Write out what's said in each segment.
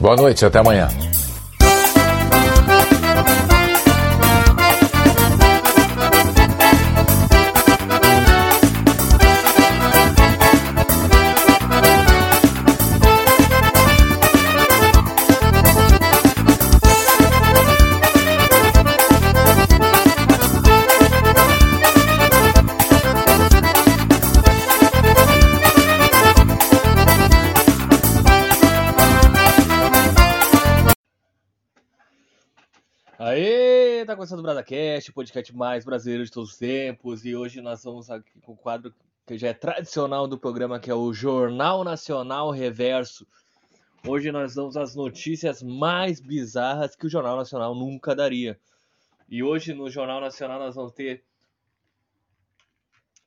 Boa noite, até amanhã. BradaCast, o podcast mais brasileiro de todos os tempos, e hoje nós vamos aqui com o quadro que já é tradicional do programa, que é o Jornal Nacional Reverso. Hoje nós damos as notícias mais bizarras que o Jornal Nacional nunca daria. E hoje no Jornal Nacional nós vamos ter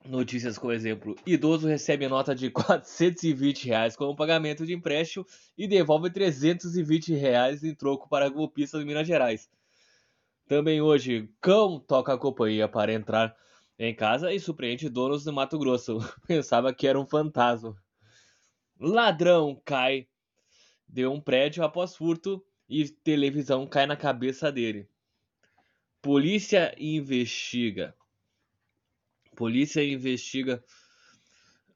notícias como exemplo, idoso recebe nota de 420 reais como pagamento de empréstimo e devolve 320 reais em troco para golpista de Minas Gerais. Também hoje, cão toca a companhia para entrar em casa e surpreende donos do Mato Grosso. Pensava que era um fantasma. Ladrão cai de um prédio após furto e televisão cai na cabeça dele. Polícia investiga. Polícia investiga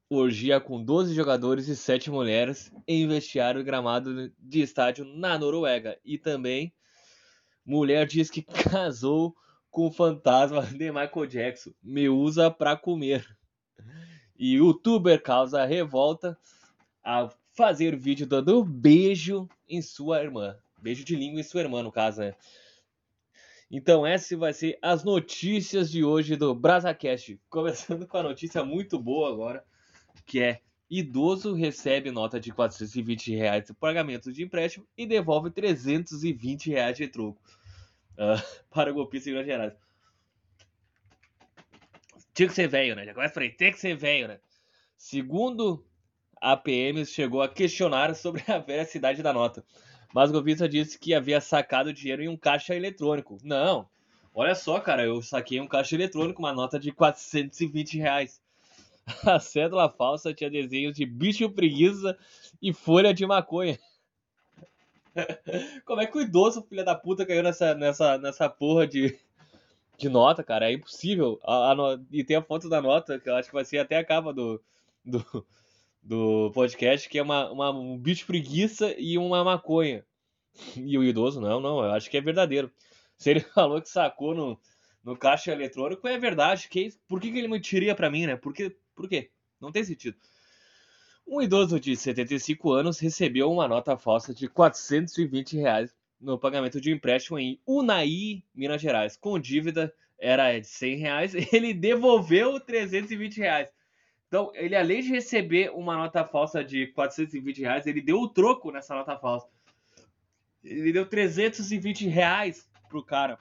orgia com 12 jogadores e 7 mulheres em vestiário gramado de estádio na Noruega. E também Mulher diz que casou com o fantasma de Michael Jackson. Me usa pra comer. E youtuber causa revolta a fazer vídeo dando beijo em sua irmã. Beijo de língua em sua irmã, no caso, né? Então, essas vai ser as notícias de hoje do BrasaCast. Começando com a notícia muito boa agora, que é idoso recebe nota de 420 reais de pagamento de empréstimo e devolve 320 reais de troco uh, para o golpista em Minas Gerais. Tinha que ser velho, né? Já começa por aí, tem que ser velho, né? Segundo a PM, chegou a questionar sobre a veracidade da nota. Mas o golpista disse que havia sacado dinheiro em um caixa eletrônico. Não, olha só, cara, eu saquei um caixa eletrônico, uma nota de 420 reais. A cédula falsa tinha desenhos de bicho preguiça e folha de maconha. Como é que o idoso, filho da puta, caiu nessa, nessa, nessa porra de, de nota, cara? É impossível. A, a. E tem a foto da nota, que eu acho que vai ser até a capa do, do, do podcast, que é uma, uma, um bicho preguiça e uma maconha. E o idoso, não, não, eu acho que é verdadeiro. Se ele falou que sacou no, no caixa eletrônico, é verdade. Que, por que, que ele mentiria pra mim, né? Por, que, por quê? Não tem sentido. Um idoso de 75 anos recebeu uma nota falsa de 420 reais no pagamento de um empréstimo em Unai, Minas Gerais. Com dívida era de 100 reais, ele devolveu 320 reais. Então, ele além de receber uma nota falsa de 420 reais, ele deu o troco nessa nota falsa. Ele deu 320 reais pro cara.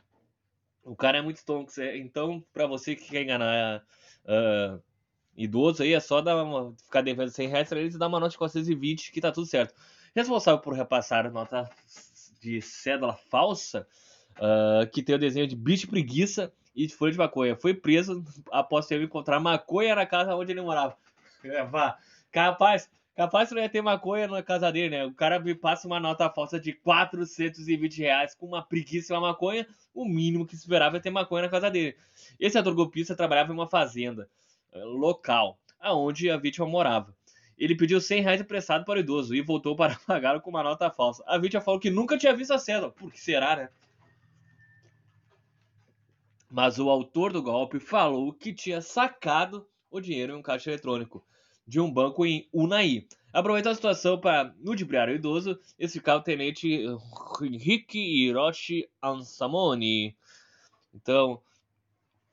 O cara é muito tonto. Então, para você que quer enganar uh, idoso aí, é só dar uma, ficar devendo 100 reais pra eles e dar uma nota de 420 que tá tudo certo. Responsável por repassar nota de cédula falsa, uh, que tem o desenho de bicho preguiça e de folha de maconha. Foi preso após ter encontrar maconha na casa onde ele morava. Vá. Capaz, capaz que não ia ter maconha na casa dele, né? O cara me passa uma nota falsa de 420 reais com uma preguiça e uma maconha. O mínimo que esperava é ter maconha na casa dele. Esse ator golpista trabalhava em uma fazenda. Eh, local aonde a vítima morava. Ele pediu 100 reais emprestado para o idoso e voltou para pagar com uma nota falsa. A vítima falou que nunca tinha visto a cena. Por que será, né? Mas o autor do golpe falou que tinha sacado o dinheiro em um caixa eletrônico de um banco em Unai. Aproveitou a situação para ludibriar o idoso, esse ficar o tenente Henrique Hiroshi Ansamoni. Então,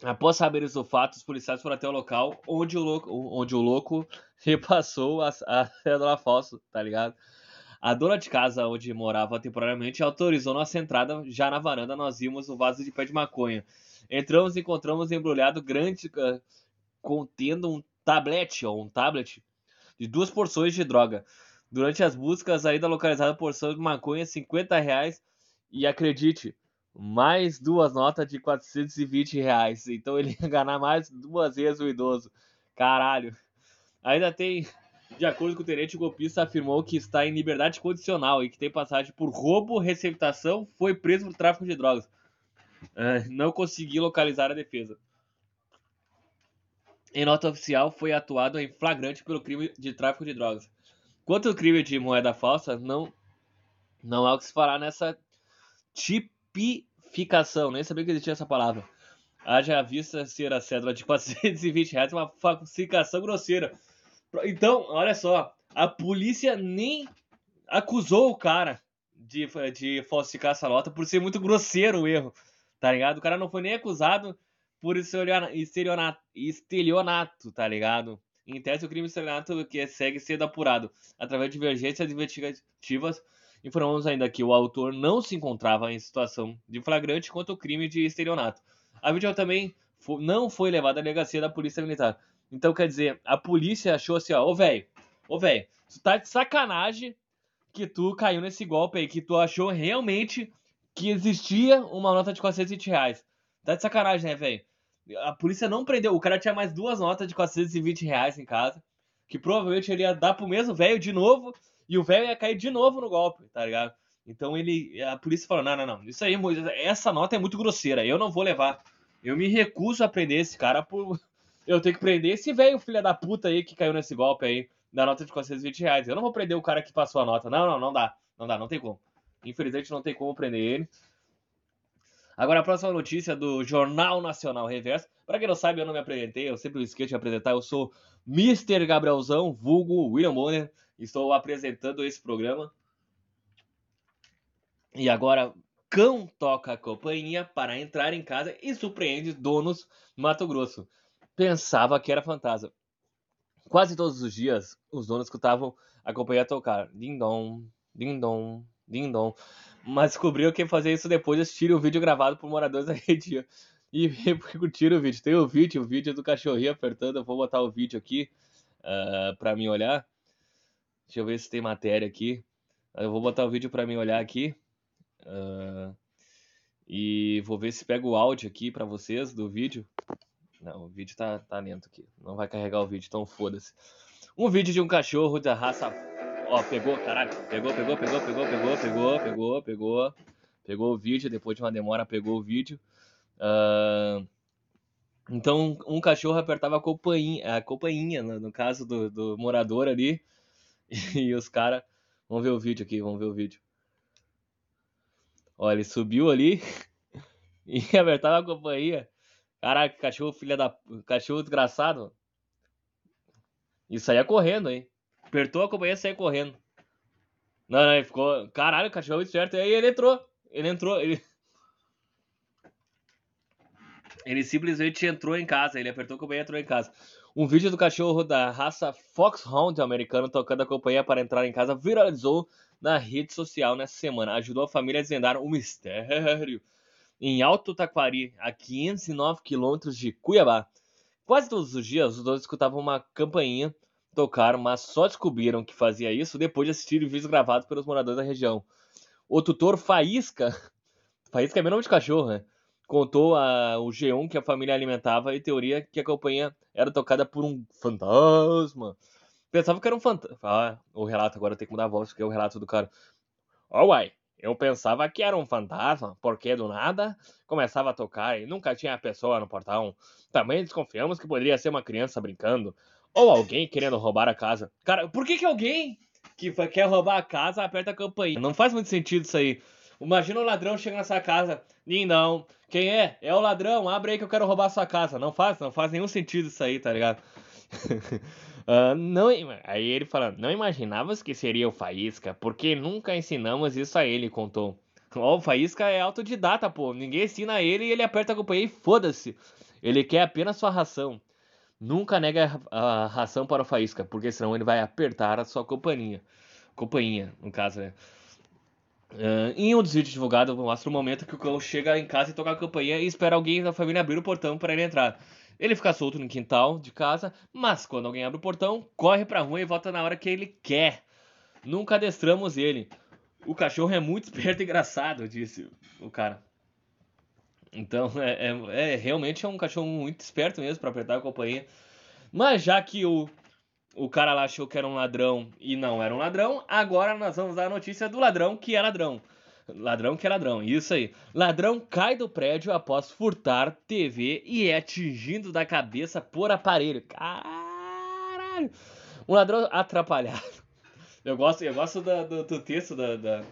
Após saberem do fato, os policiais foram até o local onde o louco, onde o louco repassou a, a cédula falsa, tá ligado? A dona de casa onde morava temporariamente autorizou nossa entrada. Já na varanda nós vimos o vaso de pé de maconha. Entramos e encontramos embrulhado grande uh, contendo um tablete ou um tablet de duas porções de droga. Durante as buscas, ainda localizada a porção de maconha, 50 reais. E acredite, mais duas notas de 420 reais. Então ele ia ganhar mais duas vezes o idoso. Caralho. Ainda tem De acordo com o tenente, o golpista afirmou que está em liberdade condicional e que tem passagem por roubo, receptação, foi preso por tráfico de drogas. Uh, não consegui localizar a defesa. Em nota oficial, foi atuado em flagrante pelo crime de tráfico de drogas. Quanto ao crime de moeda falsa, não, não há o que se falar nessa tipificação. Nem sabia que existia essa palavra. Haja vista ser a cédula de 420 reais uma falsificação grosseira. Então, olha só, a polícia nem acusou o cara de, de falsificar essa nota por ser muito grosseiro o erro, tá ligado? O cara não foi nem acusado por estelionato, estelionato tá ligado? Em tese, o crime estelionato que segue sendo apurado através de divergências investigativas. Informamos ainda que o autor não se encontrava em situação de flagrante quanto ao crime de estelionato. A vítima também não foi levada à delegacia da Polícia Militar. Então, quer dizer, a polícia achou assim, ó, ô velho, ô velho, tu tá de sacanagem que tu caiu nesse golpe aí, que tu achou realmente que existia uma nota de 420 reais. Tá de sacanagem, né, velho? A polícia não prendeu. O cara tinha mais duas notas de 420 reais em casa. Que provavelmente ele ia dar pro mesmo velho de novo. E o velho ia cair de novo no golpe, tá ligado? Então ele. A polícia falou: não, não, não. Isso aí, essa nota é muito grosseira. Eu não vou levar. Eu me recuso a prender esse cara por. Eu tenho que prender esse velho filho da puta aí que caiu nesse golpe aí. Da nota de 420 reais. Eu não vou prender o cara que passou a nota. Não, não, não dá. Não dá, não tem como. Infelizmente não tem como prender ele. Agora a próxima notícia do Jornal Nacional Reverso. Para quem não sabe, eu não me apresentei, eu sempre esqueço de apresentar. Eu sou Mr. Gabrielzão, vulgo William Bonner. Estou apresentando esse programa. E agora, cão toca a campainha para entrar em casa e surpreende donos do Mato Grosso. Pensava que era fantasma. Quase todos os dias, os donos escutavam a companhia tocar. Ding-dong, ding-dong, ding-dong mas descobriu que fazer isso depois de assistir o vídeo gravado por moradores da região. E curtir o vídeo. Tem o vídeo, o vídeo do cachorrinho apertando. Eu vou botar o vídeo aqui uh, pra mim olhar. Deixa eu ver se tem matéria aqui. Eu vou botar o vídeo pra mim olhar aqui. Uh, e vou ver se pega o áudio aqui pra vocês do vídeo. Não, o vídeo tá, tá lento aqui. Não vai carregar o vídeo, então foda-se. Um vídeo de um cachorro da raça Ó, pegou, caralho. Pegou, pegou, pegou, pegou, pegou, pegou, pegou, pegou. Pegou o vídeo, depois de uma demora pegou o vídeo. Uh, então, um cachorro apertava a campainha, a campainha no, no caso do, do morador ali. E, os caras. Vamos ver o vídeo aqui, vamos ver o vídeo. Ó, ele subiu ali e apertava a campainha. Caraca, cachorro filha da. Cachorro desgraçado. Aí é correndo, hein? Apertou a companhia e saiu correndo. Não, não, ele ficou. Caralho, o cachorro certo. E aí ele entrou. Ele entrou. Ele... ele simplesmente entrou em casa. Ele apertou a companhia e entrou em casa. Um vídeo do cachorro da raça Foxhound americano tocando a companhia para entrar em casa viralizou na rede social nessa semana. Ajudou a família a desvendar o mistério. Em Alto Taquari, a 509 quilômetros de Cuiabá. Quase todos os dias, os dois escutavam uma campainha tocaram, mas só descobriram que fazia isso depois de assistir vídeos gravados pelos moradores da região. O tutor Faísca, Faísca é meu nome de cachorro, né? Contou a, o G1 que a família alimentava e teoria que a campanha era tocada por um fantasma. Pensava que era um fantasma. Ah, o relato agora tem que mudar a voz, porque é o relato do cara. Oh, uai, eu pensava que era um fantasma, porque do nada começava a tocar e nunca tinha pessoa no portão. Também desconfiamos que poderia ser uma criança brincando. Ou alguém querendo roubar a casa. Cara, por que, que alguém que quer roubar a casa aperta a campainha? Não faz muito sentido isso aí. Imagina o um ladrão chega nessa casa. Não, quem é? É o ladrão, abre aí que eu quero roubar a sua casa. Não faz, não faz nenhum sentido isso aí, tá ligado? uh, não, aí ele fala, não imaginavas que seria o Faísca, porque nunca ensinamos isso a ele, contou. Ó, oh, o Faísca é autodidata, pô. Ninguém ensina ele e ele aperta a campainha e foda-se. Ele quer apenas sua ração. Nunca nega a ração para o Faísca, porque senão ele vai apertar a sua companhia. Companhia, no caso, né? Uh, em um dos vídeos divulgados, mostra o momento que o cão chega em casa e toca a campainha e espera alguém da família abrir o portão para ele entrar. Ele fica solto no quintal de casa, mas quando alguém abre o portão, corre para a rua e volta na hora que ele quer. Nunca adestramos ele. O cachorro é muito esperto e engraçado, disse o cara. Então, é, é, é, realmente é um cachorro muito esperto mesmo para apertar a companhia. Mas já que o, o cara lá achou que era um ladrão e não era um ladrão. Agora nós vamos dar a notícia do ladrão que é ladrão. Ladrão que é ladrão, isso aí. Ladrão cai do prédio após furtar TV e é atingido da cabeça por aparelho. Caralho! Um ladrão atrapalhado. Eu gosto, eu gosto da, do, do, texto da, da,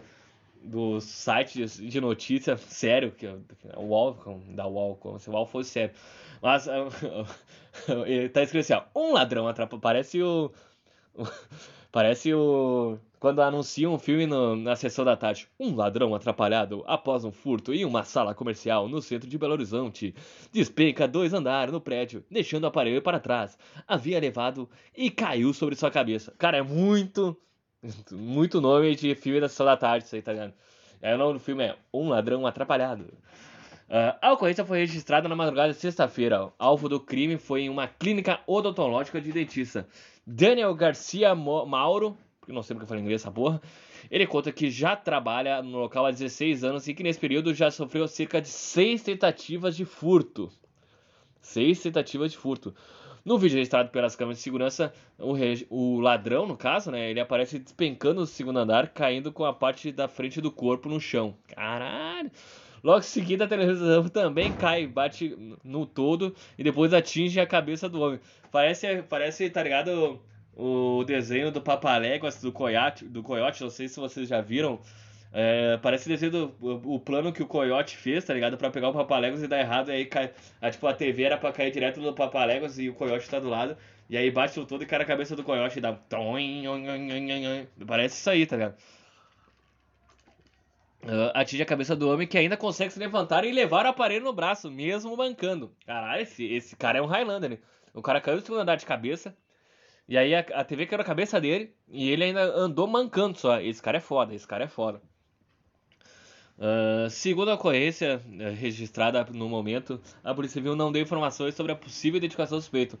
do site de notícia sério, que é o UOL, da UOL, como se o UOL fosse sério. Mas ele tá escrito assim, ó, um ladrão atrapalhado. Parece o. Parece o. Quando anunciam um filme no, na sessão da tarde. Um ladrão atrapalhado após um furto em uma sala comercial no centro de Belo Horizonte. Despenca dois andares no prédio, deixando o aparelho para trás. Havia levado e caiu sobre sua cabeça. Cara, é muito. Muito nome de filme da sessão da tarde, isso aí, tá ligado? É, o nome do filme é Um Ladrão Atrapalhado. Uh, a ocorrência foi registrada na madrugada de sexta-feira. Alvo do crime foi em uma clínica odontológica de dentista. Daniel Garcia Mauro, não sei porque eu falei inglês essa porra, ele conta que já trabalha no local há 16 anos e que nesse período já sofreu cerca de 6 tentativas de furto. 6 tentativas de furto. No vídeo registrado pelas câmeras de segurança, o, o, ladrão, no caso, né, ele aparece despencando do segundo andar, caindo com a parte da frente do corpo no chão. Caralho! Logo em seguida, a televisão também cai, bate no todo e depois atinge a cabeça do homem. Parece, parece tá ligado? O, desenho do Papaléguas, do Coyote, do Coyote, não sei se vocês já viram. É, parece desenho o plano que o Coyote fez, tá ligado? Pra pegar o Papaléguas e dar errado, e aí cai. A, tipo, a TV era pra cair direto no Papaléguas e o Coyote tá do lado. E aí bate todo e cai na cabeça do Coyote e dá. Parece isso aí, tá ligado? Uh, atinge a cabeça do homem que ainda consegue se levantar e levar o aparelho no braço, mesmo mancando. Caralho, esse, esse cara é um Highlander, né? O cara caiu do segundo andar de cabeça. E aí a, a TV caiu na cabeça dele e ele ainda andou mancando só. Esse cara é foda, esse cara é foda. Uh, segundo a ocorrência uh, registrada no momento, a Polícia Civil não deu informações sobre a possível identificação do suspeito.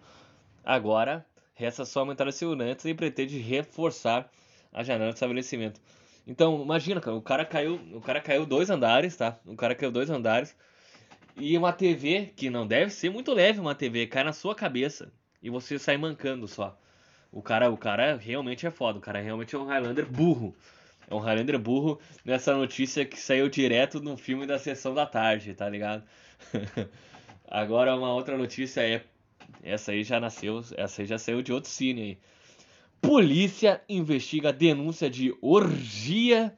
Agora, resta só aumentar as seguranças e pretende reforçar a janela de estabelecimento. Então, imagina, cara, o cara caiu, o cara caiu dois andares, tá? O cara caiu dois andares e uma TV que não deve ser muito leve, uma TV cai na sua cabeça e você sai mancando só. O cara, o cara realmente é foda, o cara realmente é um Highlander burro. É um Highlander burro nessa notícia que saiu direto no filme da sessão da tarde, tá ligado? Agora uma outra notícia é essa aí já nasceu, essa aí já saiu de outro cine aí. Polícia investiga denúncia de orgia.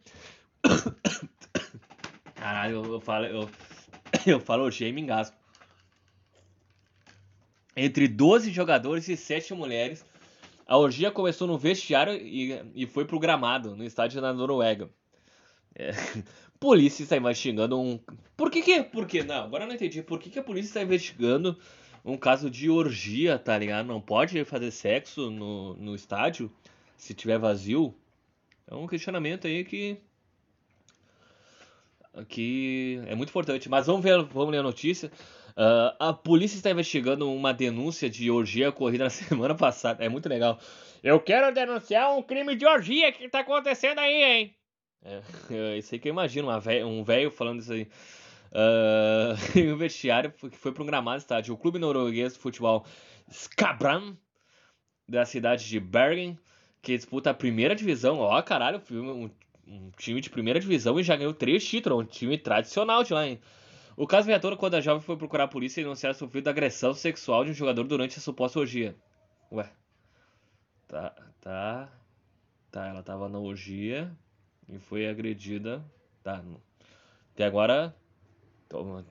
Caralho, eu, falo, eu, eu falo orgia e me engasgo. Entre 12 jogadores e 7 mulheres. A orgia começou no vestiário e, e foi pro gramado, no estádio da Noruega. É. Polícia está investigando um. Por que que. Por que? Não, agora eu não entendi. Por que, que a polícia está investigando um caso de orgia, tá ligado? Não pode fazer sexo no, no estádio se tiver vazio. É um questionamento aí que que é muito importante. Mas vamos ver, vamos ler a notícia. Uh, a polícia está investigando uma denúncia de orgia ocorrida na semana passada. É muito legal. Eu quero denunciar um crime de orgia que está acontecendo aí, hein? É, é isso aí que eu imagino, um velho falando isso aí. Uh, o vestiário que foi programado estádio. O clube norueguês de futebol Skabran, da cidade de Bergen, que disputa a primeira divisão. Ó, caralho, um, um time de primeira divisão e já ganhou três títulos. Um time tradicional de lá, hein? O caso tona quando a jovem foi procurar a polícia e denunciar sofrido agressão sexual de um jogador durante a suposta orgia. Ué. Tá, tá. Tá, ela tava na orgia e foi agredida. Tá. Até agora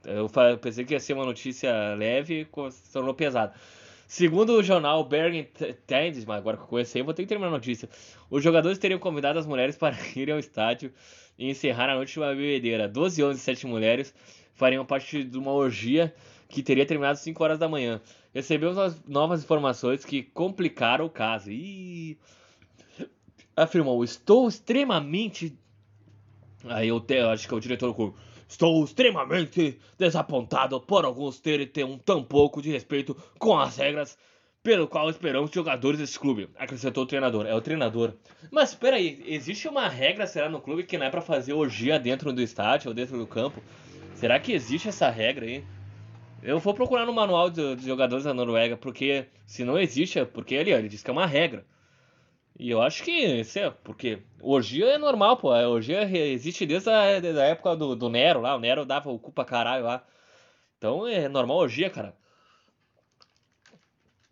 eu pensei que ia ser uma notícia leve e se tornou pesada. Segundo o jornal Bergen Times, mas agora que eu conheci, vou ter que terminar a notícia. Os jogadores teriam convidado as mulheres para irem ao estádio e encerrar a noite de uma bebedeira. 12 homens e 7 mulheres fariam parte de uma orgia que teria terminado às 5 horas da manhã. Recebemos novas informações que complicaram o caso. E afirmou: Estou extremamente. Aí eu, te... acho que é o diretor do. Estou extremamente desapontado por alguns terem ter um tão pouco de respeito com as regras pelo qual esperamos jogadores desse clube, acrescentou o treinador. É o treinador. Mas espera aí, existe uma regra, será, no clube que não é para fazer orgia dentro do estádio ou dentro do campo? Será que existe essa regra aí? Eu vou procurar no manual de jogadores da Noruega, porque se não existe, é porque ali, ó, ele diz que é uma regra. E eu acho que, sei, porque orgia é normal, pô. A orgia existe desde a da época do, do Nero lá. O Nero dava o cu pra caralho lá. Então é normal orgia, cara.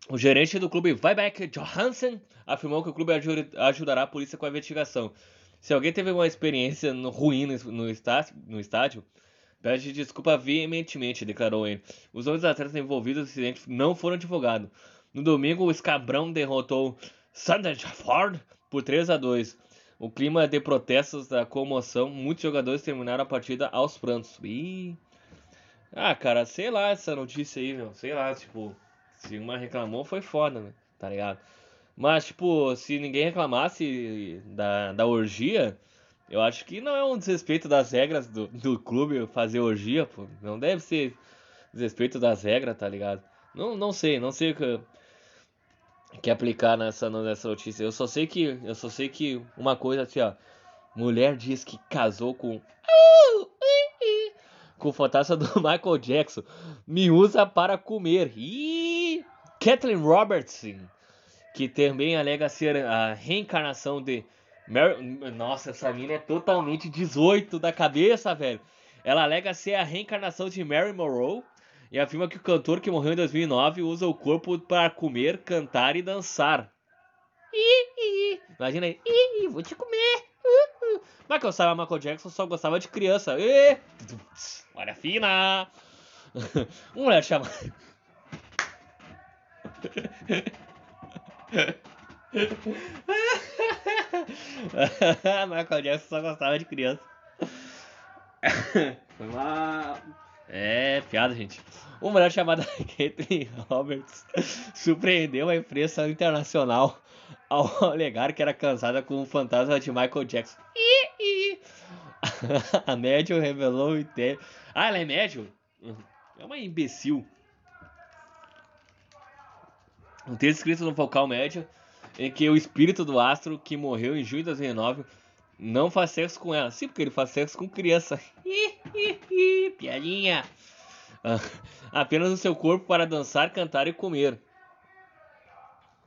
O gerente do clube Vibeke Johansen afirmou que o clube ajudará a polícia com a investigação. Se alguém teve uma experiência ruim no estádio, no estádio pede desculpa veementemente, declarou ele. Os outros atletas envolvidos no acidente não foram advogados. No domingo, o Escabrão derrotou Ford por 3 a 2. O clima de protestos da comoção, muitos jogadores terminaram a partida aos prantos. Ih. Ah, cara, sei lá essa notícia aí, meu. Sei lá, tipo, se uma reclamou foi foda, né? Tá ligado? Mas, tipo, se ninguém reclamasse da, da orgia, eu acho que não é um desrespeito das regras do, do clube fazer orgia, pô. Não deve ser desrespeito das regras, tá ligado? Não, não sei, não sei o que, que aplicar nessa, nessa notícia. Eu só sei que. Eu só sei que uma coisa assim, ó. Mulher diz que casou com. Com o fantasma do Michael Jackson. Me usa para comer. E Kathleen Robertson que também alega ser a reencarnação de Mary... Nossa, essa mina é totalmente 18 da cabeça, velho. Ela alega ser a reencarnação de Mary Monroe e afirma que o cantor que morreu em 2009 usa o corpo para comer, cantar e dançar. Imagina aí, vou te comer. Mas que eu saiba, Michael Jackson só gostava de criança. olha fina. Uma mulher chamada. Michael Jackson só gostava de criança. Foi uma. É, piada, gente. Uma mulher chamada Caitlyn Roberts surpreendeu a imprensa internacional ao alegar que era casada com o fantasma de Michael Jackson. a médium revelou o inteiro. Ah, ela é médium? É uma imbecil. Um texto escrito no vocal médio em que o espírito do astro que morreu em junho de 2009 não faz sexo com ela. Sim, porque ele faz sexo com criança. Piadinha. Ah, apenas o seu corpo para dançar, cantar e comer.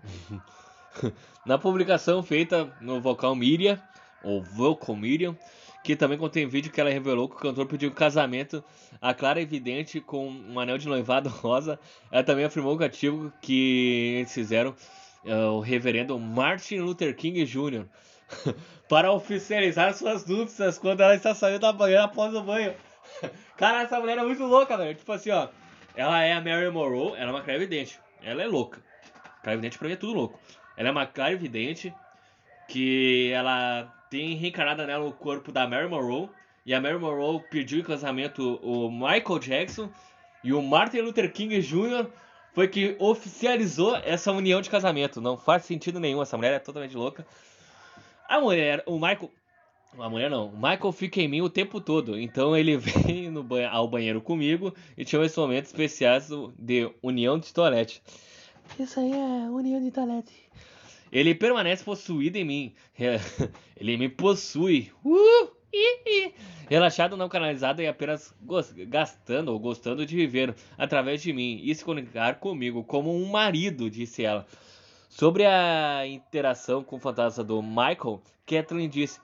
Na publicação feita no vocal Miriam, ou Vocal Miriam, que também contém vídeo que ela revelou que o cantor pediu casamento a Clara Evidente com um anel de noivado rosa. Ela também afirmou o ativo que eles fizeram o reverendo Martin Luther King Jr. para oficializar suas núpcias quando ela está saindo da banheira após o banho. Cara, essa mulher é muito louca, velho. Tipo assim, ó. Ela é a Mary Monroe, ela é uma clarividente. Ela é louca. Clarividente pra mim é tudo louco. Ela é uma clarividente que ela tem reencarnado nela o corpo da Mary Monroe. E a Mary Monroe pediu em casamento o Michael Jackson. E o Martin Luther King Jr. foi que oficializou essa união de casamento. Não faz sentido nenhum, essa mulher é totalmente louca. A mulher, o Michael. A mulher não, o Michael fica em mim o tempo todo. Então ele vem no banho, ao banheiro comigo e tinha esses momentos especiais de união de toalete. Isso aí é união de toalete. Ele permanece possuído em mim. Ele me possui. Uh, Relaxado, não canalizado e apenas gastando ou gostando de viver através de mim e se comunicar comigo como um marido, disse ela. Sobre a interação com o fantasma do Michael, Kathleen disse: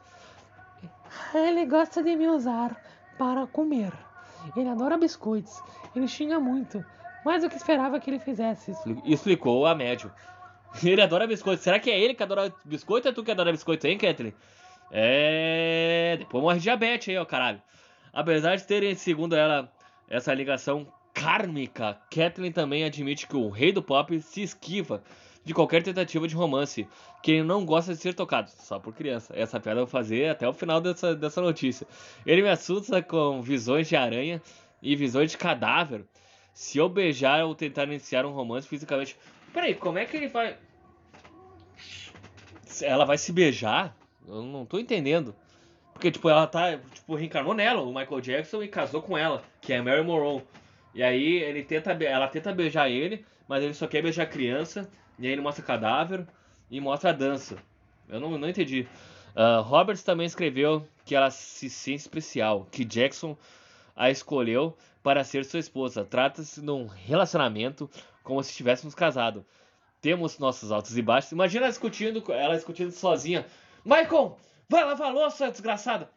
Ele gosta de me usar para comer. Ele adora biscoitos. Ele xinga muito. Mais do que esperava que ele fizesse. Explicou a médium. Ele adora biscoito. Será que é ele que adora biscoito ou é tu que adora biscoito, hein, Kathleen? É. Depois morre diabetes aí, ó, caralho. Apesar de terem, segundo ela, essa ligação kármica, Kathleen também admite que o rei do pop se esquiva de qualquer tentativa de romance, que ele não gosta de ser tocado, só por criança. Essa piada eu vou fazer até o final dessa, dessa notícia. Ele me assusta com visões de aranha e visões de cadáver. Se eu beijar ou tentar iniciar um romance fisicamente. Peraí, como é que ele vai. Ela vai se beijar? Eu não tô entendendo. Porque, tipo, ela tá. Tipo, reencarnou nela, o Michael Jackson, e casou com ela, que é a Mary Monroe. E aí ele tenta, ela tenta beijar ele, mas ele só quer beijar a criança. E aí ele mostra cadáver e mostra a dança. Eu não, não entendi. Uh, Roberts também escreveu que ela se sente especial, que Jackson a escolheu para ser sua esposa. Trata-se de um relacionamento como se estivéssemos casados. Temos nossos altos e baixos. Imagina ela discutindo, ela discutindo sozinha. Michael, vai lavar a louça, desgraçada.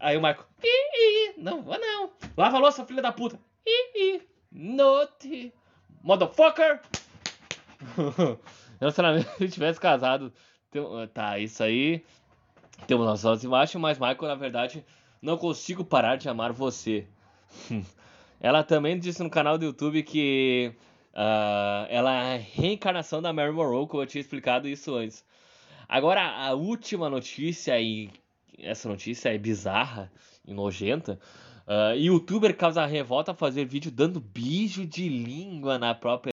Aí o Michael, ih, não, vou não. Lava a louça, filha da puta. Ih, note, motherfucker. Relacionamento se tivesse casado. Tá, isso aí. Temos e baixos, mas Michael, na verdade, não consigo parar de amar você. Ela também disse no canal do YouTube que uh, ela é a reencarnação da Mary Monroe, como eu tinha explicado isso antes. Agora, a última notícia, e essa notícia é bizarra e nojenta. Uh, youtuber causa revolta a fazer vídeo dando beijo de língua na própria